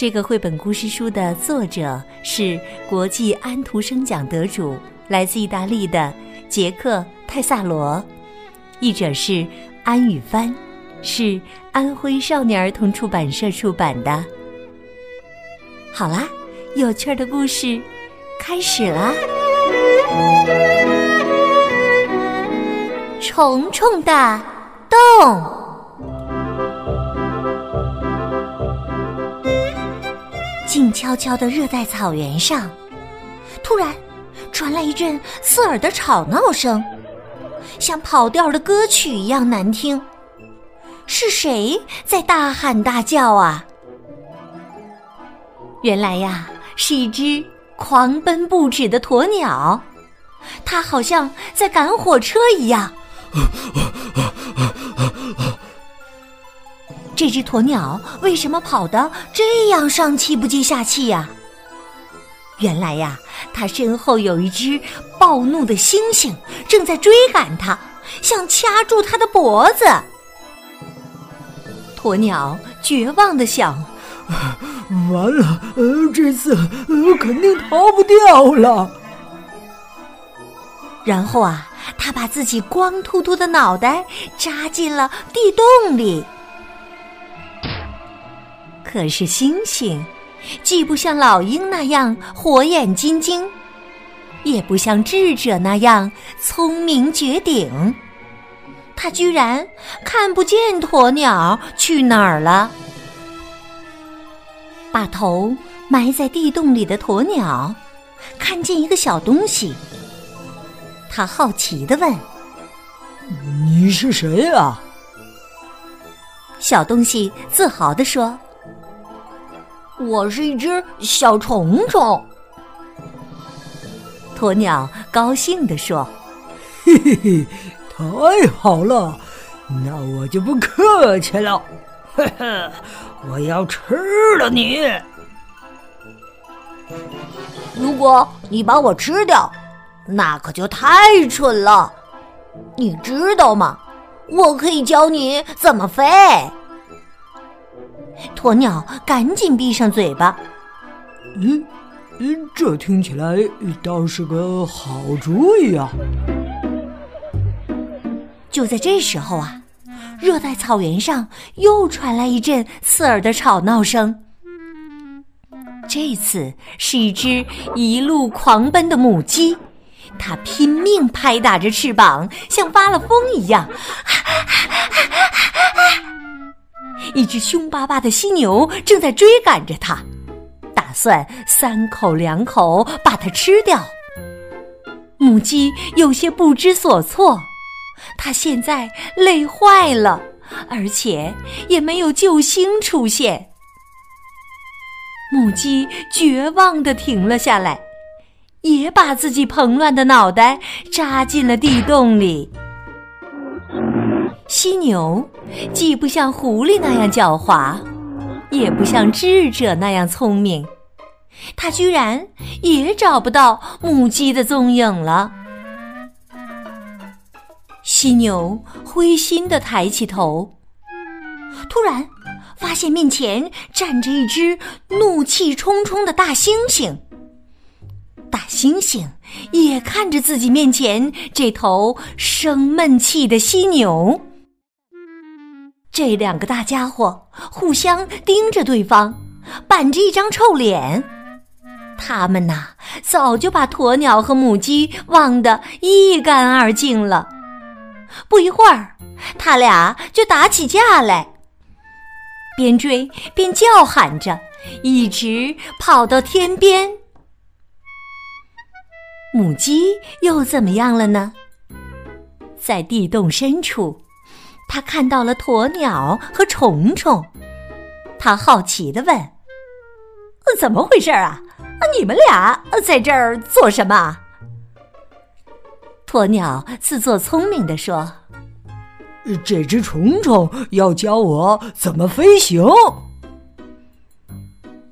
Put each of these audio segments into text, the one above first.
这个绘本故事书的作者是国际安徒生奖得主，来自意大利的杰克泰萨罗，译者是安宇帆，是安徽少年儿童出版社出版的。好啦，有趣的故事开始啦！虫虫的洞。静悄悄的热带草原上，突然传来一阵刺耳的吵闹声，像跑调的歌曲一样难听。是谁在大喊大叫啊？原来呀，是一只狂奔不止的鸵鸟，它好像在赶火车一样。这只鸵鸟为什么跑得这样上气不接下气呀？原来呀，它身后有一只暴怒的猩猩正在追赶它，想掐住它的脖子。鸵鸟绝望的想：“完了，呃，这次呃肯定逃不掉了。”然后啊，它把自己光秃秃的脑袋扎进了地洞里。可是星星，既不像老鹰那样火眼金睛，也不像智者那样聪明绝顶，他居然看不见鸵鸟去哪儿了。把头埋在地洞里的鸵鸟，看见一个小东西，他好奇的问：“你是谁啊？”小东西自豪的说。我是一只小虫虫，鸵鸟高兴地说：“嘿嘿嘿，太好了，那我就不客气了，呵呵，我要吃了你。如果你把我吃掉，那可就太蠢了。你知道吗？我可以教你怎么飞。”鸵鸟赶紧闭上嘴巴。嗯，嗯，这听起来倒是个好主意啊！就在这时候啊，热带草原上又传来一阵刺耳的吵闹声。这次是一只一路狂奔的母鸡，它拼命拍打着翅膀，像发了疯一样。一只凶巴巴的犀牛正在追赶着它，打算三口两口把它吃掉。母鸡有些不知所措，它现在累坏了，而且也没有救星出现。母鸡绝望的停了下来，也把自己蓬乱的脑袋扎进了地洞里。犀牛既不像狐狸那样狡猾，也不像智者那样聪明，它居然也找不到母鸡的踪影了。犀牛灰心的抬起头，突然发现面前站着一只怒气冲冲的大猩猩。大猩猩也看着自己面前这头生闷气的犀牛。这两个大家伙互相盯着对方，板着一张臭脸。他们呐，早就把鸵鸟和母鸡忘得一干二净了。不一会儿，他俩就打起架来，边追边叫喊着，一直跑到天边。母鸡又怎么样了呢？在地洞深处。它看到了鸵鸟和虫虫，它好奇的问：“怎么回事啊？你们俩在这儿做什么？鸵鸟自作聪明地说：“这只虫虫要教我怎么飞行。”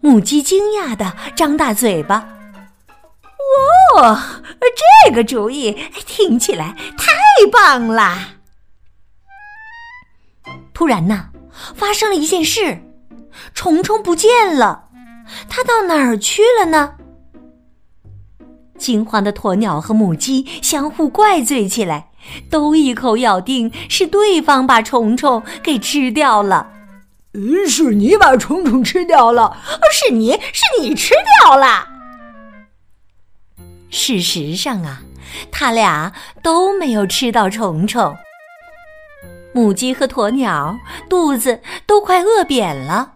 母鸡惊讶的张大嘴巴：“哇，这个主意听起来太棒了！”突然呢，发生了一件事，虫虫不见了。它到哪儿去了呢？惊慌的鸵鸟和母鸡相互怪罪起来，都一口咬定是对方把虫虫给吃掉了。是你把虫虫吃掉了，是你是你吃掉了。事实上啊，他俩都没有吃到虫虫。母鸡和鸵鸟肚子都快饿扁了。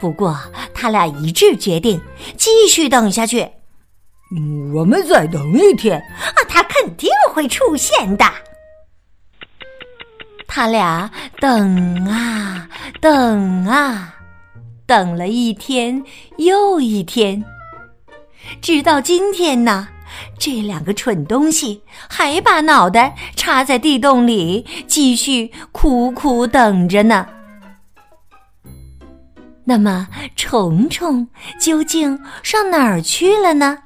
不过，他俩一致决定继续等下去。我们再等一天，啊，他肯定会出现的。他俩等啊等啊，等了一天又一天，直到今天呢，这两个蠢东西还把脑袋插在地洞里，继续苦苦等着呢。那么，虫虫究竟上哪儿去了呢？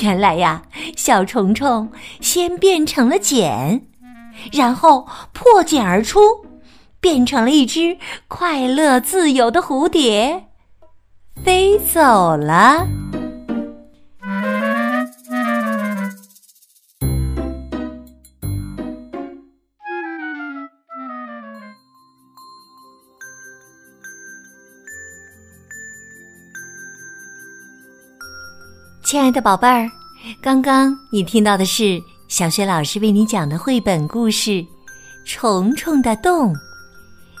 原来呀，小虫虫先变成了茧，然后破茧而出，变成了一只快乐自由的蝴蝶，飞走了。亲爱的宝贝儿，刚刚你听到的是小学老师为你讲的绘本故事《虫虫的洞》。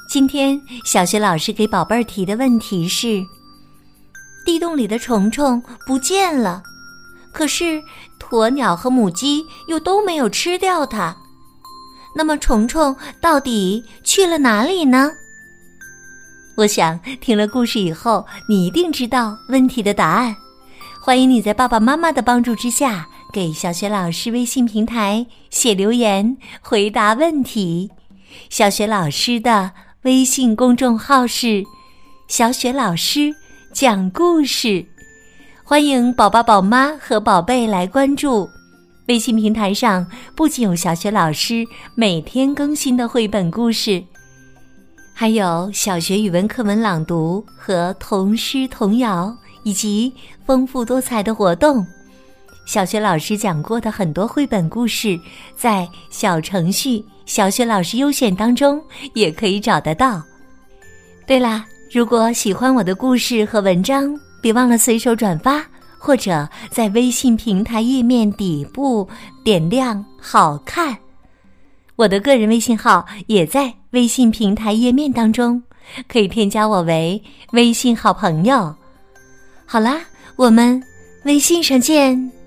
今天小学老师给宝贝儿提的问题是：地洞里的虫虫不见了，可是鸵鸟和母鸡又都没有吃掉它。那么虫虫到底去了哪里呢？我想听了故事以后，你一定知道问题的答案。欢迎你在爸爸妈妈的帮助之下，给小雪老师微信平台写留言回答问题。小雪老师的微信公众号是“小雪老师讲故事”，欢迎宝宝、宝妈和宝贝来关注。微信平台上不仅有小学老师每天更新的绘本故事，还有小学语文课文朗读和童诗童谣。以及丰富多彩的活动，小学老师讲过的很多绘本故事，在小程序“小学老师优选”当中也可以找得到。对啦，如果喜欢我的故事和文章，别忘了随手转发，或者在微信平台页面底部点亮“好看”。我的个人微信号也在微信平台页面当中，可以添加我为微信好朋友。好啦，我们微信上见。